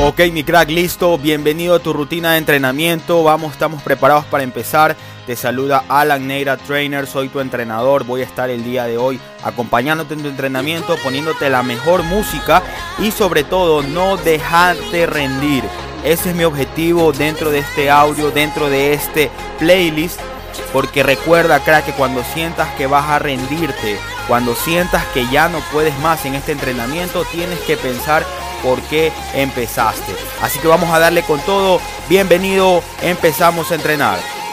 Ok, mi crack, listo. Bienvenido a tu rutina de entrenamiento. Vamos, estamos preparados para empezar. Te saluda Alan Neira Trainer, soy tu entrenador. Voy a estar el día de hoy acompañándote en tu entrenamiento, poniéndote la mejor música y sobre todo no dejarte rendir. Ese es mi objetivo dentro de este audio, dentro de este playlist. Porque recuerda, crack, que cuando sientas que vas a rendirte, cuando sientas que ya no puedes más en este entrenamiento, tienes que pensar por qué empezaste. Así que vamos a darle con todo. Bienvenido, empezamos a entrenar.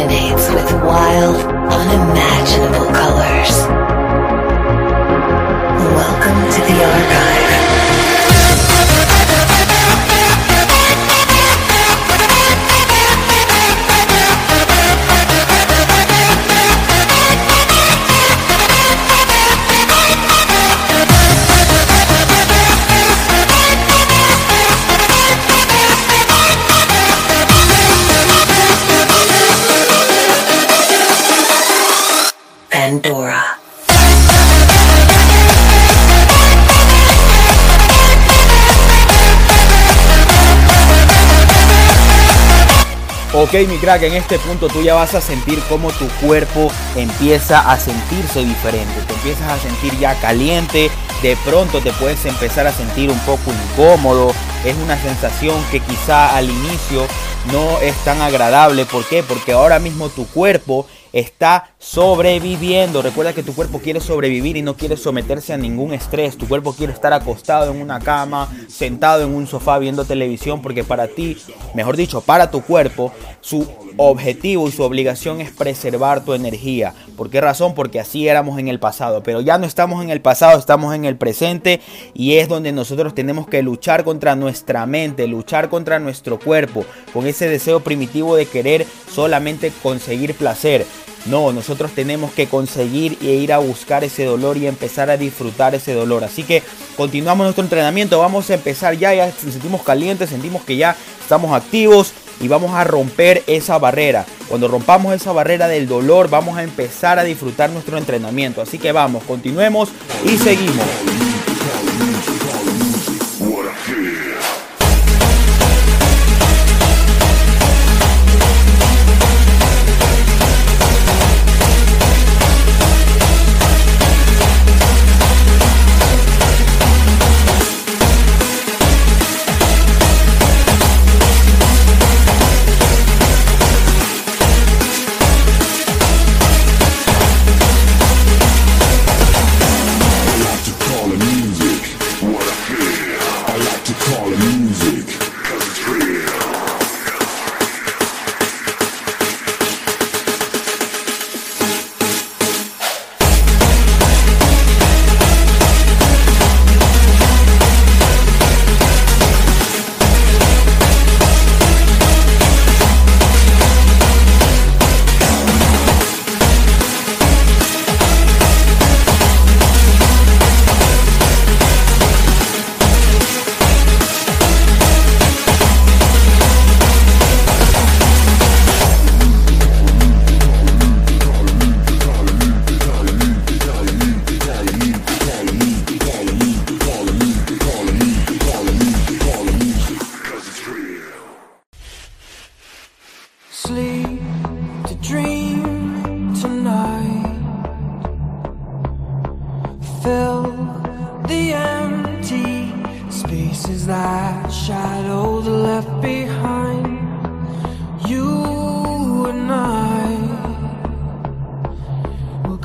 illuminates with wild, unimaginable colors. Welcome to the archive. Ok, mi crack, en este punto tú ya vas a sentir cómo tu cuerpo empieza a sentirse diferente. Te empiezas a sentir ya caliente. De pronto te puedes empezar a sentir un poco incómodo. Es una sensación que quizá al inicio no es tan agradable. ¿Por qué? Porque ahora mismo tu cuerpo está sobreviviendo. Recuerda que tu cuerpo quiere sobrevivir y no quiere someterse a ningún estrés. Tu cuerpo quiere estar acostado en una cama, sentado en un sofá viendo televisión, porque para ti, mejor dicho, para tu cuerpo, su objetivo y su obligación es preservar tu energía. ¿Por qué razón? Porque así éramos en el pasado. Pero ya no estamos en el pasado, estamos en el presente y es donde nosotros tenemos que luchar contra nuestra mente, luchar contra nuestro cuerpo, con ese deseo primitivo de querer solamente conseguir placer. No, nosotros tenemos que conseguir e ir a buscar ese dolor y empezar a disfrutar ese dolor. Así que continuamos nuestro entrenamiento. Vamos a empezar ya. Ya sentimos calientes, sentimos que ya estamos activos y vamos a romper esa barrera. Cuando rompamos esa barrera del dolor, vamos a empezar a disfrutar nuestro entrenamiento. Así que vamos, continuemos y seguimos.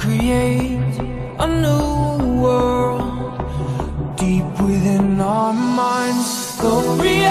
create a new world deep within our minds. The real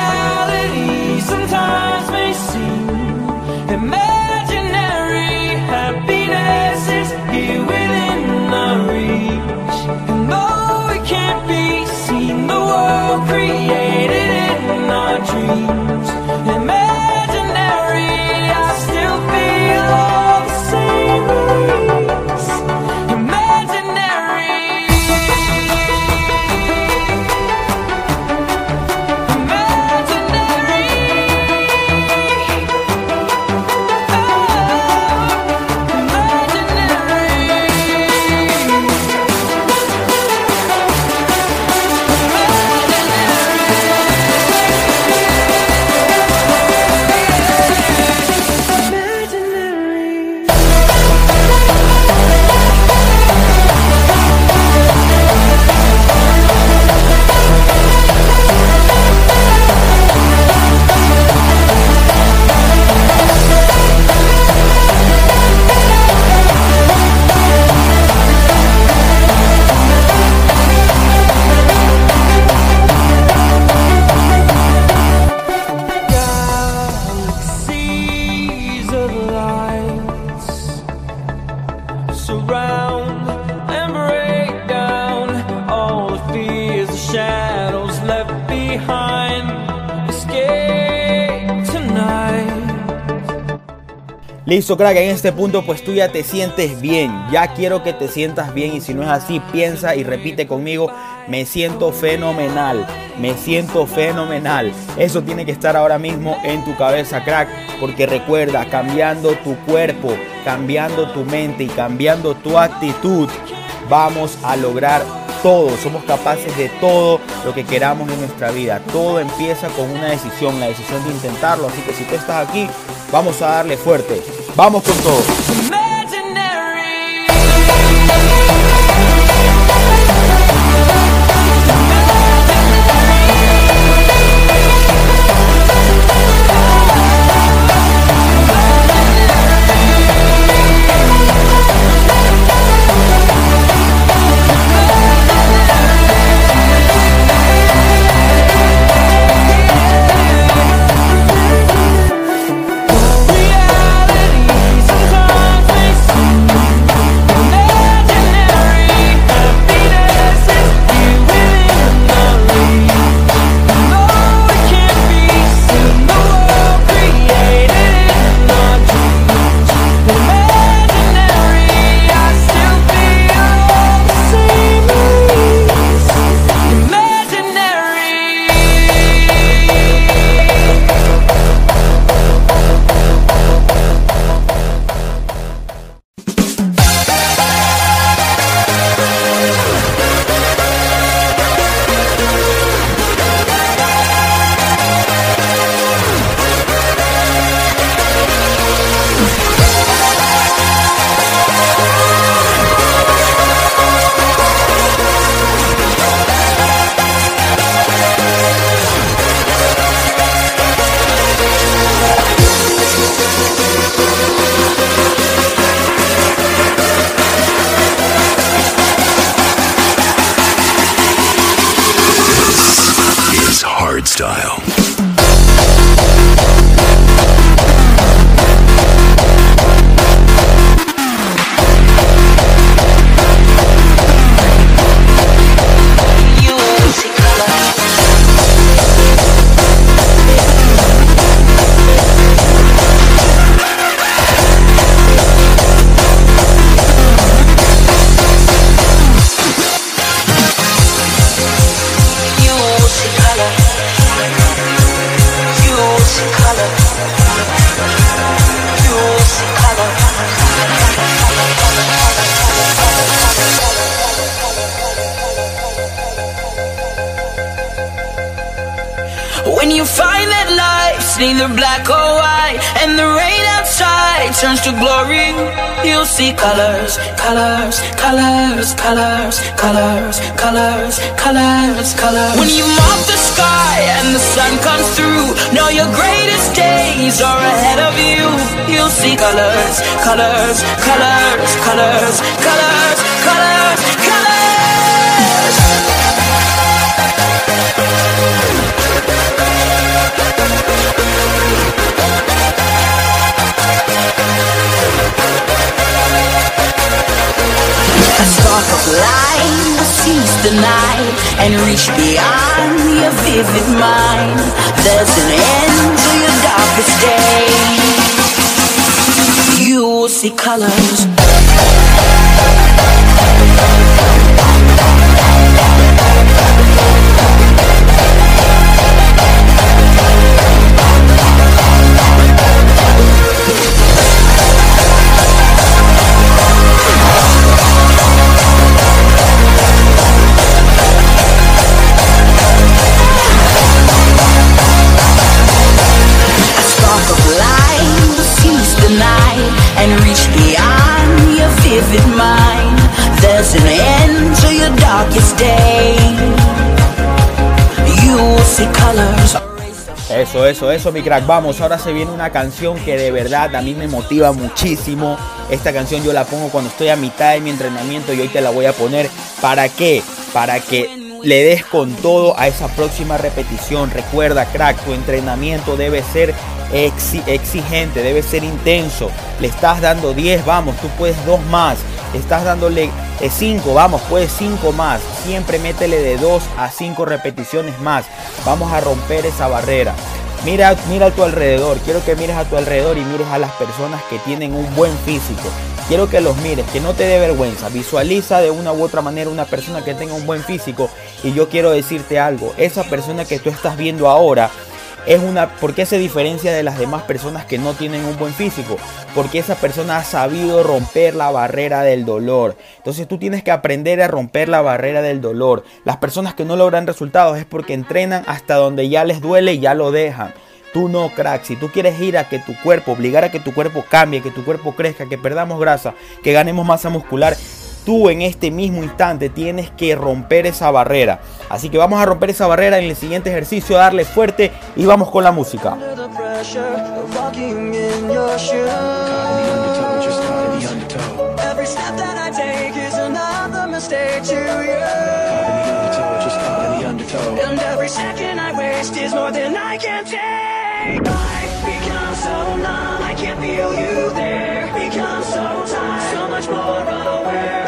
Listo, crack, en este punto pues tú ya te sientes bien. Ya quiero que te sientas bien y si no es así, piensa y repite conmigo, me siento fenomenal, me siento fenomenal. Eso tiene que estar ahora mismo en tu cabeza, crack, porque recuerda, cambiando tu cuerpo, cambiando tu mente y cambiando tu actitud, vamos a lograr todo, somos capaces de todo lo que queramos en nuestra vida. Todo empieza con una decisión, la decisión de intentarlo. Así que si tú estás aquí, vamos a darle fuerte. Vamos con todo. You'll see colors, colors, colors, colors, colors, colors, colors, colors. When you mop the sky and the sun comes through, know your greatest days are ahead of you. You'll see colors, colors, colors, colors, colors, spark of will seize the night and reach beyond your vivid mind. There's an end to your darkest day. You will see colors. Eso, eso, eso, mi crack. Vamos, ahora se viene una canción que de verdad a mí me motiva muchísimo. Esta canción yo la pongo cuando estoy a mitad de mi entrenamiento y hoy te la voy a poner. ¿Para qué? Para que le des con todo a esa próxima repetición. Recuerda, crack, tu entrenamiento debe ser exi- exigente, debe ser intenso. Le estás dando 10, vamos, tú puedes dos más. Estás dándole 5, vamos, puedes 5 más. Siempre métele de 2 a 5 repeticiones más. Vamos a romper esa barrera. Mira, mira a tu alrededor. Quiero que mires a tu alrededor y mires a las personas que tienen un buen físico. Quiero que los mires, que no te dé vergüenza. Visualiza de una u otra manera una persona que tenga un buen físico. Y yo quiero decirte algo. Esa persona que tú estás viendo ahora es una ¿por qué se diferencia de las demás personas que no tienen un buen físico? Porque esa persona ha sabido romper la barrera del dolor. Entonces tú tienes que aprender a romper la barrera del dolor. Las personas que no logran resultados es porque entrenan hasta donde ya les duele y ya lo dejan. Tú no, crack. Si tú quieres ir a que tu cuerpo, obligar a que tu cuerpo cambie, que tu cuerpo crezca, que perdamos grasa, que ganemos masa muscular, tú en este mismo instante tienes que romper esa barrera. Así que vamos a romper esa barrera en el siguiente ejercicio, darle fuerte y vamos con la música. So I can't feel you there. So much more.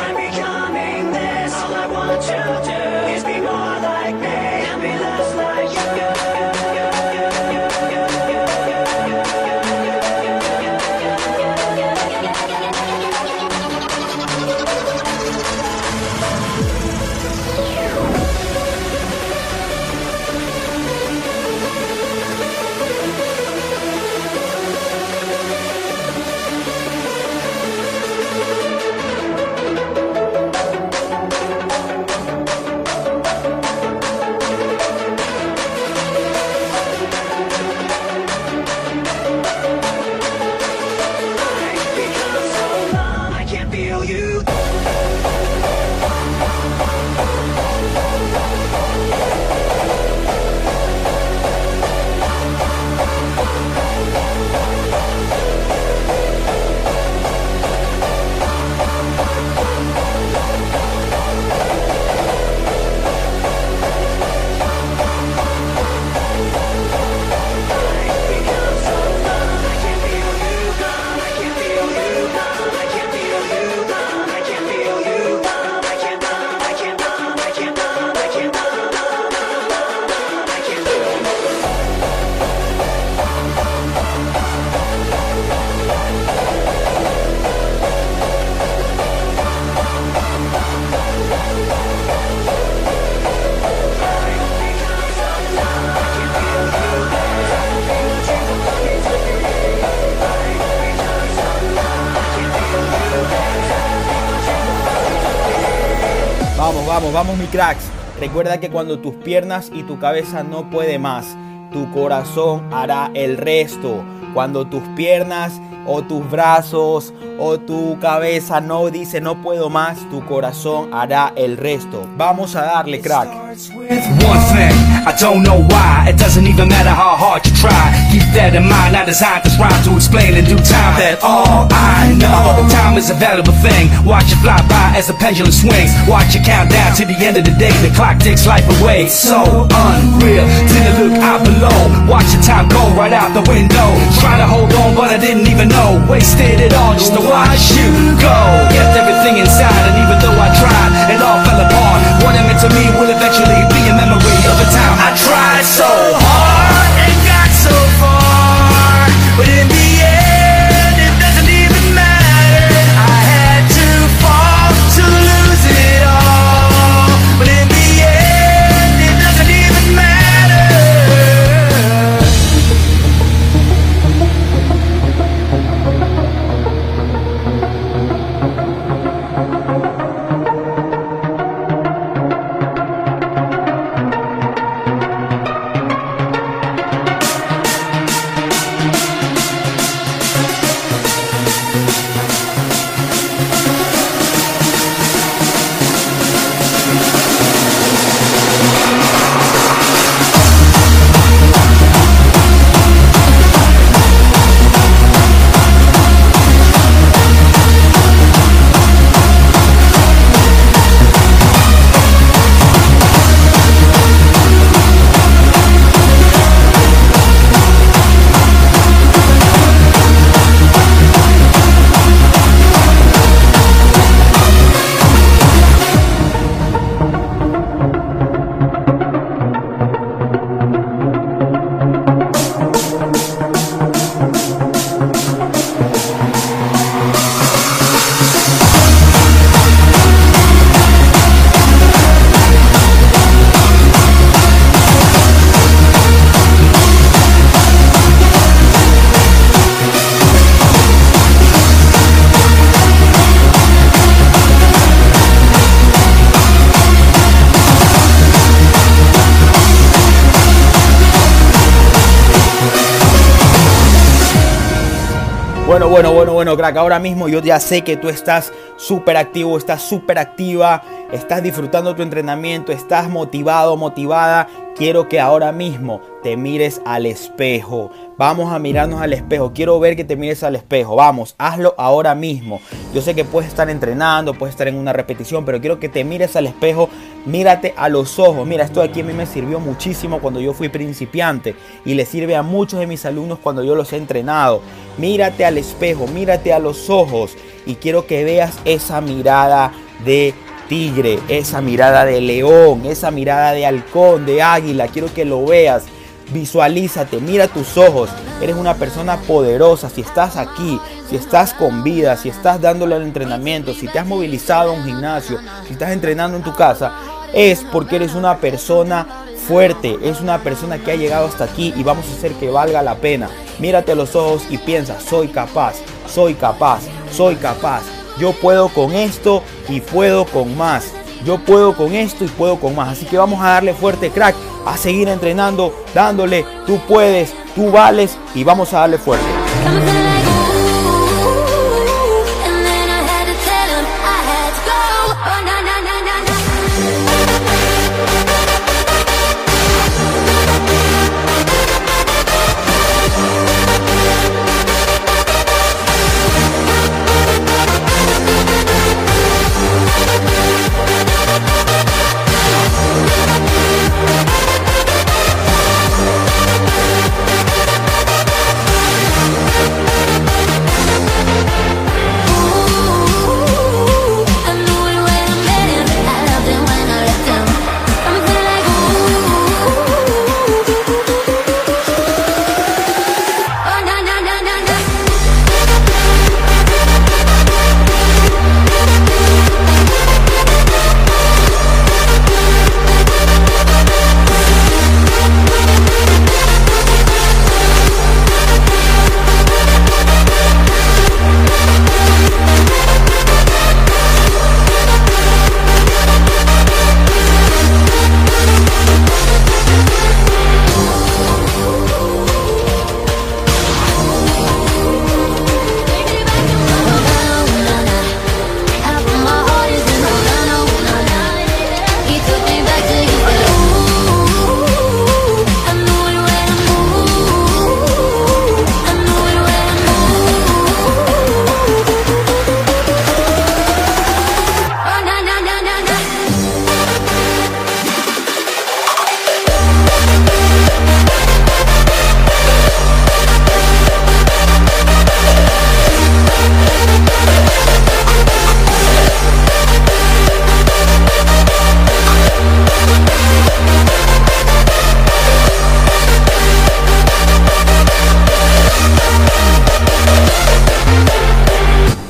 Vamos, vamos, vamos, mi cracks. Recuerda que cuando tus piernas y tu cabeza no puede más, tu corazón hará el resto. Cuando tus piernas o tus brazos o tu cabeza no dice no puedo más, tu corazón hará el resto. Vamos a darle crack. I don't know why. It doesn't even matter how hard you try. Keep that in mind. I designed this rhyme to explain in due time that all I know, time is a valuable thing. Watch it fly by as the pendulum swings. Watch it count down to the end of the day. The clock takes life away. So unreal. You look out below. Watch the time go right out the window. Trying to hold on, but I didn't even know. Wasted it all just to watch you go. Kept everything inside, and even though I tried, it all fell apart. What it meant to me will eventually be a memory of a time. I tried so Bueno, bueno, bueno, bueno, crack. Ahora mismo yo ya sé que tú estás súper activo, estás súper activa, estás disfrutando tu entrenamiento, estás motivado, motivada. Quiero que ahora mismo te mires al espejo. Vamos a mirarnos al espejo. Quiero ver que te mires al espejo. Vamos, hazlo ahora mismo. Yo sé que puedes estar entrenando, puedes estar en una repetición, pero quiero que te mires al espejo. Mírate a los ojos. Mira, esto aquí a mí me sirvió muchísimo cuando yo fui principiante y le sirve a muchos de mis alumnos cuando yo los he entrenado. Mírate al espejo, mírate a los ojos y quiero que veas esa mirada de tigre, esa mirada de león, esa mirada de halcón, de águila. Quiero que lo veas. Visualízate, mira tus ojos. Eres una persona poderosa. Si estás aquí, si estás con vida, si estás dándole al entrenamiento, si te has movilizado a un gimnasio, si estás entrenando en tu casa, es porque eres una persona fuerte, es una persona que ha llegado hasta aquí y vamos a hacer que valga la pena. Mírate a los ojos y piensa, soy capaz, soy capaz, soy capaz. Yo puedo con esto y puedo con más. Yo puedo con esto y puedo con más. Así que vamos a darle fuerte crack, a seguir entrenando, dándole, tú puedes, tú vales y vamos a darle fuerte.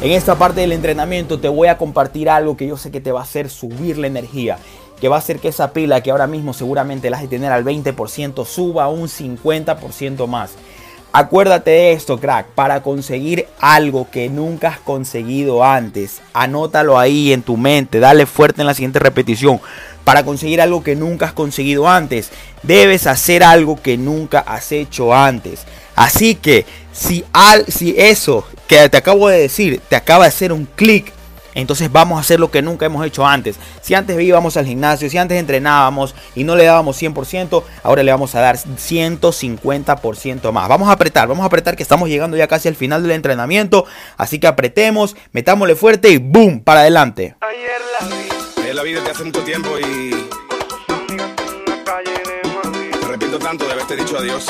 En esta parte del entrenamiento te voy a compartir algo que yo sé que te va a hacer subir la energía que va a hacer que esa pila que ahora mismo seguramente la has de tener al 20% suba un 50% más. Acuérdate de esto, crack, para conseguir algo que nunca has conseguido antes, anótalo ahí en tu mente, dale fuerte en la siguiente repetición. Para conseguir algo que nunca has conseguido antes, debes hacer algo que nunca has hecho antes. Así que si, al, si eso que te acabo de decir te acaba de hacer un clic entonces vamos a hacer lo que nunca hemos hecho antes. Si antes íbamos al gimnasio, si antes entrenábamos y no le dábamos 100%, ahora le vamos a dar 150% más. Vamos a apretar, vamos a apretar que estamos llegando ya casi al final del entrenamiento. Así que apretemos, metámosle fuerte y ¡boom! Para adelante. Ayer la vi, Es la vida de hace mucho tiempo y arrepiento tanto de haberte dicho adiós.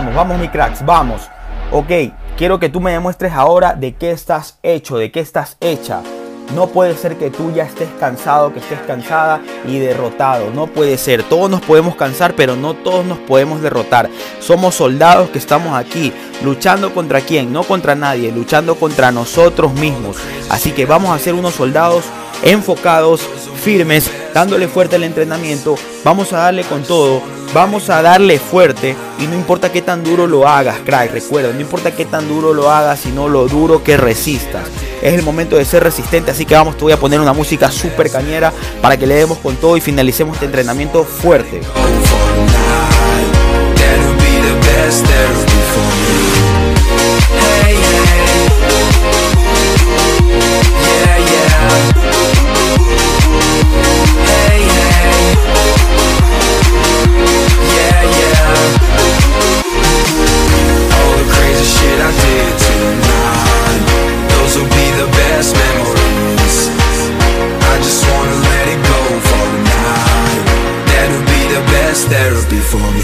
Vamos, vamos, mi cracks, vamos. Ok, quiero que tú me demuestres ahora de qué estás hecho, de qué estás hecha. No puede ser que tú ya estés cansado, que estés cansada y derrotado. No puede ser. Todos nos podemos cansar, pero no todos nos podemos derrotar. Somos soldados que estamos aquí luchando contra quién, no contra nadie, luchando contra nosotros mismos. Así que vamos a ser unos soldados enfocados, firmes, dándole fuerte al entrenamiento. Vamos a darle con todo. Vamos a darle fuerte y no importa qué tan duro lo hagas, crack. Recuerda, no importa qué tan duro lo hagas, sino lo duro que resistas. Es el momento de ser resistente, así que vamos, te voy a poner una música súper cañera para que le demos con todo y finalicemos este entrenamiento fuerte. For me.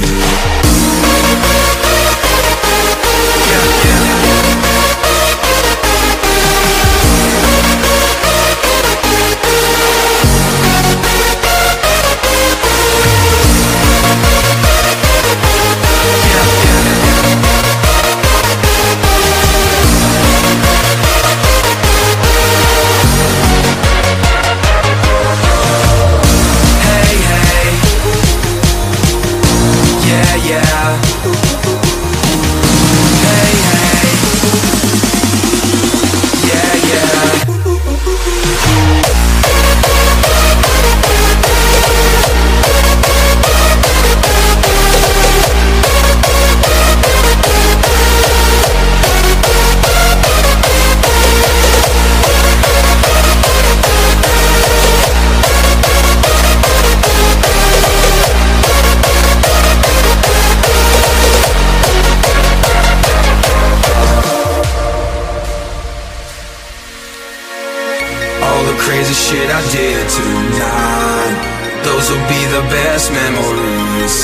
Will be the best memories.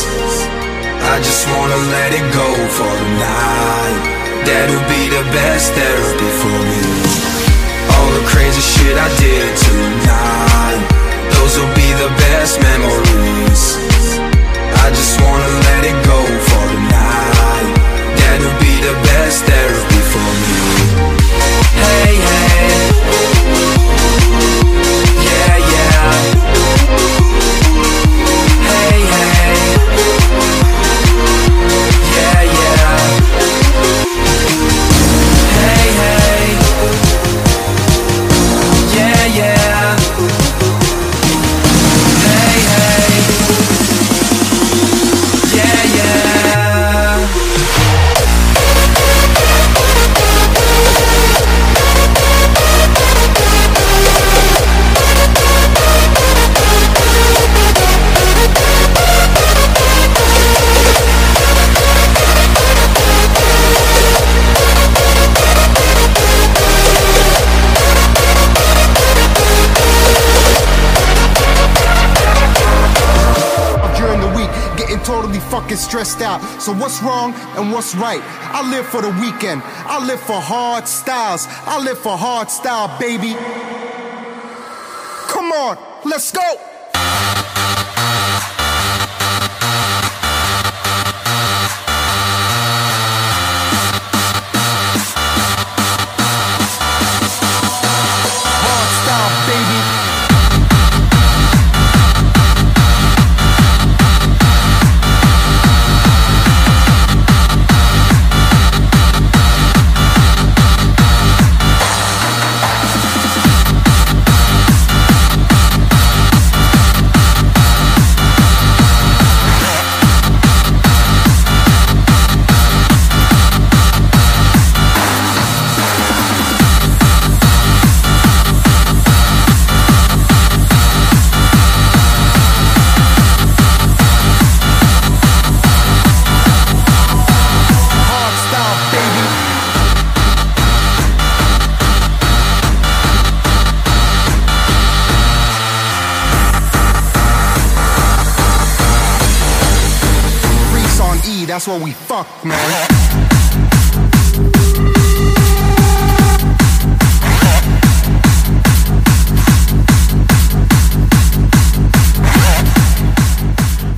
I just wanna let it go for the night. That'll be the best therapy for me. All the crazy shit I did tonight. Those will be the best memories. I just wanna let it go for the night. That'll be the best therapy for me. Hey, hey. Fucking stressed out. So what's wrong and what's right? I live for the weekend. I live for hard styles. I live for hard style, baby. Come on, let's go.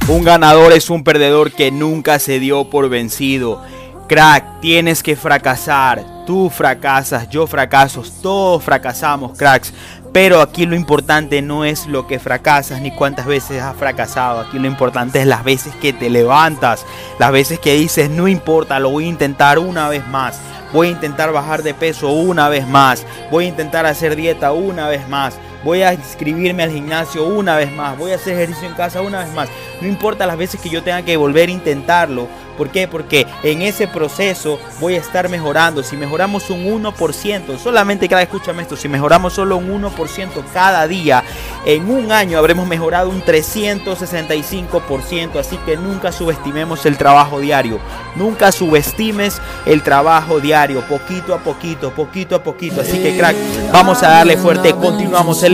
Un ganador es un perdedor que nunca se dio por vencido. Crack, tienes que fracasar. Tú fracasas, yo fracaso, todos fracasamos, cracks. Pero aquí lo importante no es lo que fracasas ni cuántas veces has fracasado. Aquí lo importante es las veces que te levantas, las veces que dices, no importa, lo voy a intentar una vez más. Voy a intentar bajar de peso una vez más. Voy a intentar hacer dieta una vez más. Voy a inscribirme al gimnasio una vez más. Voy a hacer ejercicio en casa una vez más. No importa las veces que yo tenga que volver a intentarlo. ¿Por qué? Porque en ese proceso voy a estar mejorando. Si mejoramos un 1%, solamente cada escúchame esto, si mejoramos solo un 1% cada día, en un año habremos mejorado un 365%. Así que nunca subestimemos el trabajo diario. Nunca subestimes el trabajo diario, poquito a poquito, poquito a poquito. Así que crack, vamos a darle fuerte. Continuamos el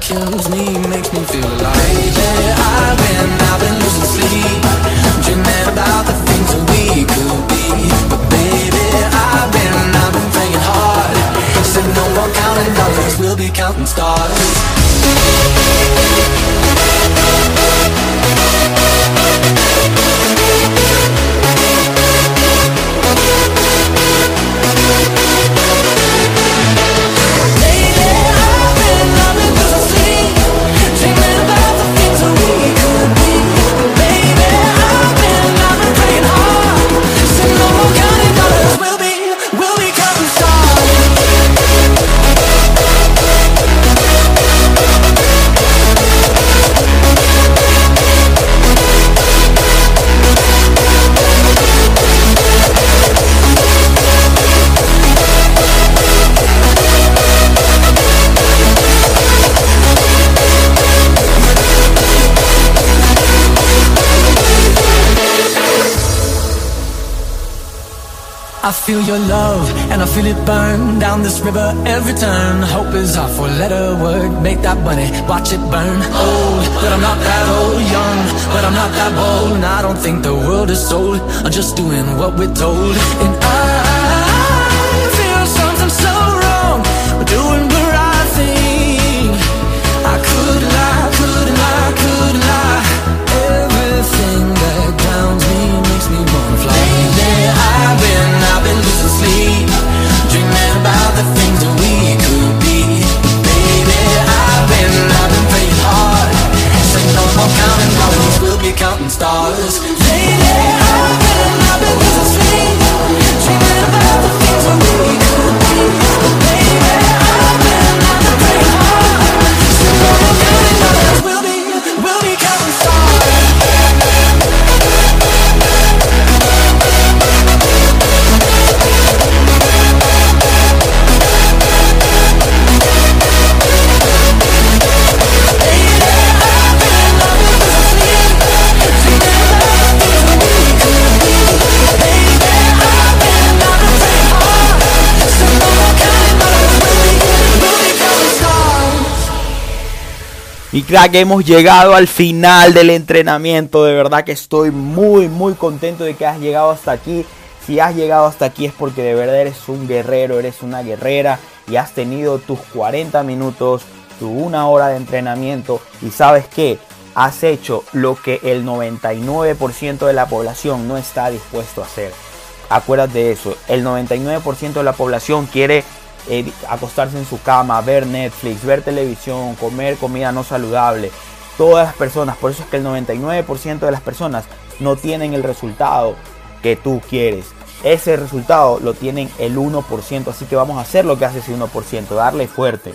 kills me makes me feel alive. Baby, I've been, I've been losing sleep, dreaming about the things that we could be. But baby, I've been, I've been praying hard. Said no more counting dollars, we'll be counting stars. Feel your love and I feel it burn down this river every turn. Hope is our four letter word. Make that money, watch it burn. Old, but I'm not that old. Young, but I'm not that bold. And I don't think the world is sold. I'm just doing what we're told. And I stars. Y crack, hemos llegado al final del entrenamiento. De verdad que estoy muy, muy contento de que has llegado hasta aquí. Si has llegado hasta aquí es porque de verdad eres un guerrero, eres una guerrera y has tenido tus 40 minutos, tu una hora de entrenamiento. Y sabes que has hecho lo que el 99% de la población no está dispuesto a hacer. Acuérdate de eso. El 99% de la población quiere eh, acostarse en su cama, ver Netflix, ver televisión, comer comida no saludable. Todas las personas, por eso es que el 99% de las personas no tienen el resultado que tú quieres. Ese resultado lo tienen el 1%, así que vamos a hacer lo que hace ese 1%, darle fuerte.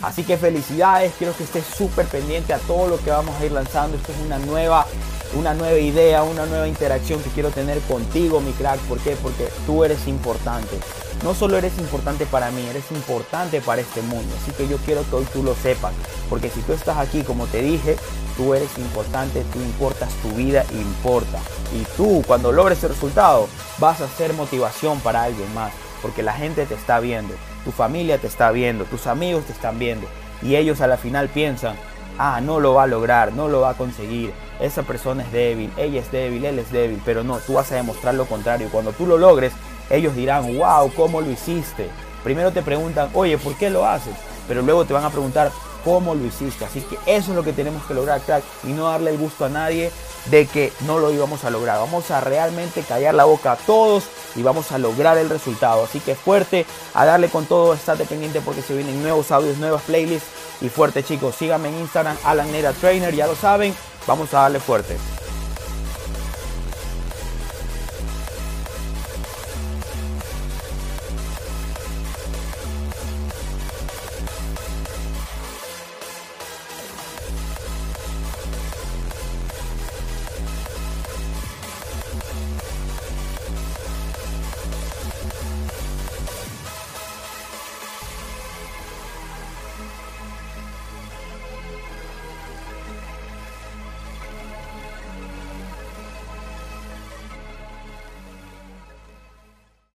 Así que felicidades, quiero que estés súper pendiente a todo lo que vamos a ir lanzando. Esto es una nueva, una nueva idea, una nueva interacción que quiero tener contigo, mi crack. ¿Por qué? Porque tú eres importante. No solo eres importante para mí, eres importante para este mundo. Así que yo quiero que hoy tú lo sepas. Porque si tú estás aquí, como te dije, tú eres importante, tú importas, tu vida importa. Y tú, cuando logres ese resultado, vas a ser motivación para alguien más. Porque la gente te está viendo, tu familia te está viendo, tus amigos te están viendo. Y ellos a la final piensan, ah, no lo va a lograr, no lo va a conseguir. Esa persona es débil, ella es débil, él es débil. Pero no, tú vas a demostrar lo contrario. Cuando tú lo logres, ellos dirán, wow, ¿cómo lo hiciste? Primero te preguntan, oye, ¿por qué lo haces? Pero luego te van a preguntar, ¿cómo lo hiciste? Así que eso es lo que tenemos que lograr, crack, y no darle el gusto a nadie de que no lo íbamos a lograr. Vamos a realmente callar la boca a todos y vamos a lograr el resultado. Así que fuerte, a darle con todo, estate pendiente porque se vienen nuevos audios, nuevas playlists. Y fuerte chicos, síganme en Instagram, Alan Nera Trainer, ya lo saben, vamos a darle fuerte.